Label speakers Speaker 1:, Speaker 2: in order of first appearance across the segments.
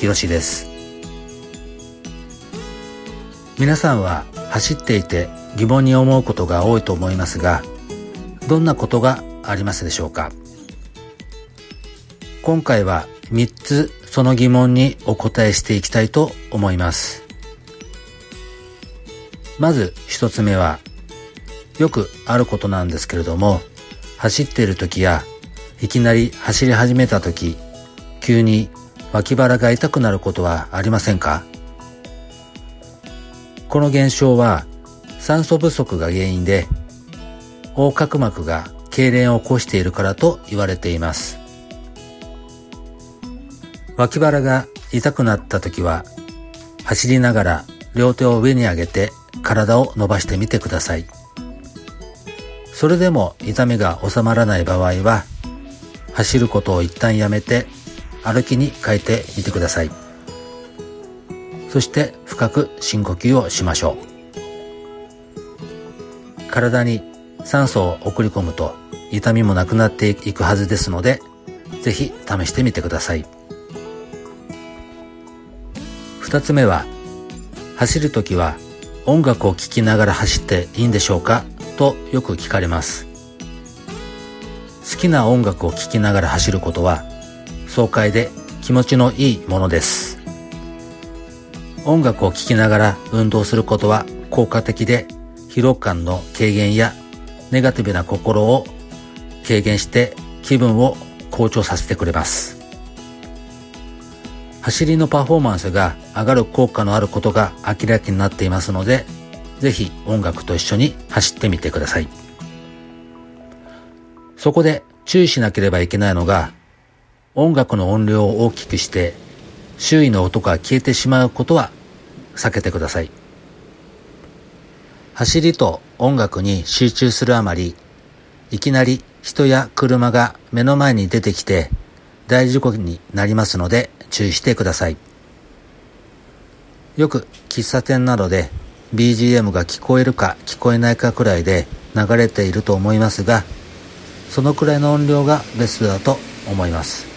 Speaker 1: 博です。皆さんは走っていて疑問に思うことが多いと思いますがどんなことがありますでしょうか？今回は3つその疑問にお答えしていきたいと思います。まず1つ目はよくあることなんですけれども走っている時やいきなり走り始めた時急に脇腹が痛くなることはありませんか？この現象は酸素不足が原因で横隔膜が痙攣を起こしているからと言われています。脇腹が痛くなった時は走りながら両手を上に上げて体を伸ばしてみてください。それでも痛みが収まらない場合は走ることを一旦やめて歩きに変えてみてください。そして深く深呼吸をしましょう。体に酸素を送り込むと痛みもなくなっていくはずですのでぜひ試してみてください。二つ目は走るときは音楽を聴きながら走っていいんでしょうか？とよく聞かれます。好きな音楽を聴きながら走ることは爽快で気持ちのいいものです音楽を聴きながら運動することは効果的で疲労感の軽減やネガティブな心を軽減して気分を好調させてくれます走りのパフォーマンスが上がる効果のあることが明らかになっていますのでぜひ音楽と一緒に走ってみてください。そこで注意しなければいけないのが、音楽の音量を大きくして、周囲の音が消えてしまうことは避けてください。走りと音楽に集中するあまり、いきなり人や車が目の前に出てきて大事故になりますので注意してください。よく喫茶店などで BGM が聞こえるか聞こえないかくらいで流れていると思いますが、そのくらいの音量がベストだと思います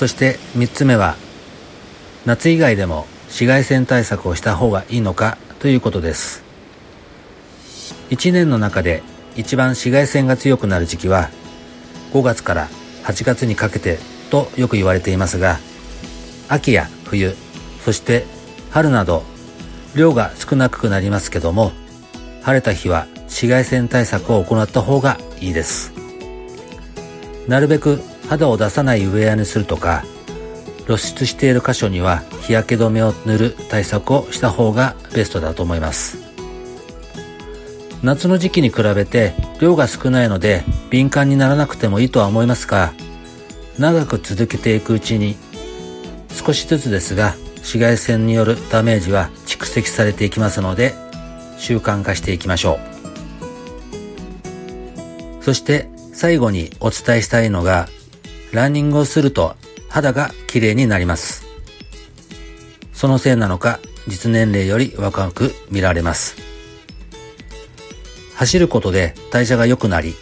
Speaker 1: そして3つ目は夏以外でも紫外線対策をした方がいいのかということです。1年の中で一番紫外線が強くなる時期は5月から8月にかけてとよく言われていますが秋や冬そして春など量が少なくなりますけども晴れた日は紫外線対策を行った方がいいです。なるべく肌を出さないウェアにするとか露出している箇所には日焼け止めを塗る対策をした方がベストだと思います。夏の時期に比べて量が少ないので敏感にならなくてもいいとは思いますが長く続けていくうちに少しずつですが紫外線によるダメージは蓄積されていきますので習慣化していきましょう。そして最後にお伝えしたいのが、ランニングをすると肌が綺麗になります。そのせいなのか、実年齢より若く見られます。走ることで代謝が良くなり、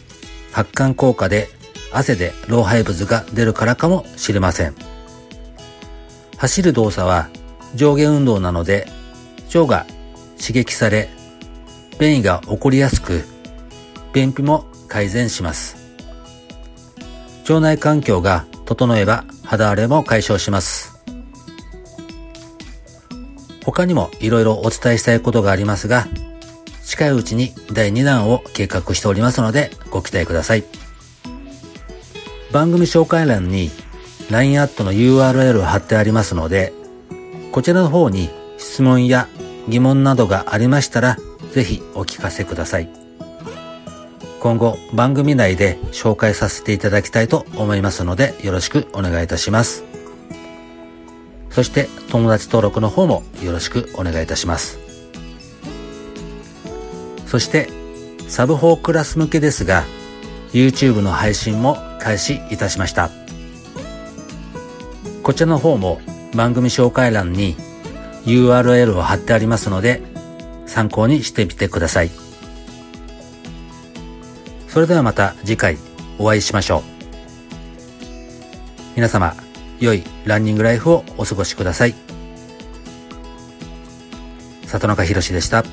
Speaker 1: 発汗効果で汗で老廃物が出るからかもしれません。走る動作は上下運動なので、腸が刺激され、便意が起こりやすく、便秘も改善します。腸内環境が整えば肌荒れも解消します。他にも色々お伝えしたいことがありますが、近いうちに第2弾を計画しておりますのでご期待ください。番組紹介欄に LINE アットの URL を貼ってありますので、こちらの方に質問や疑問などがありましたら、ぜひお聞かせください。今後番組内で紹介させていただきたいと思いますのでよろしくお願いいたします。そして友達登録の方もよろしくお願いいたします。そしてサブ4クラス向けですが YouTube の配信も開始いたしました。こちらの方も番組紹介欄に URL を貼ってありますので参考にしてみてください。それではまた次回お会いしましょう。皆様、良いランニングライフをお過ごしください。里中博でした。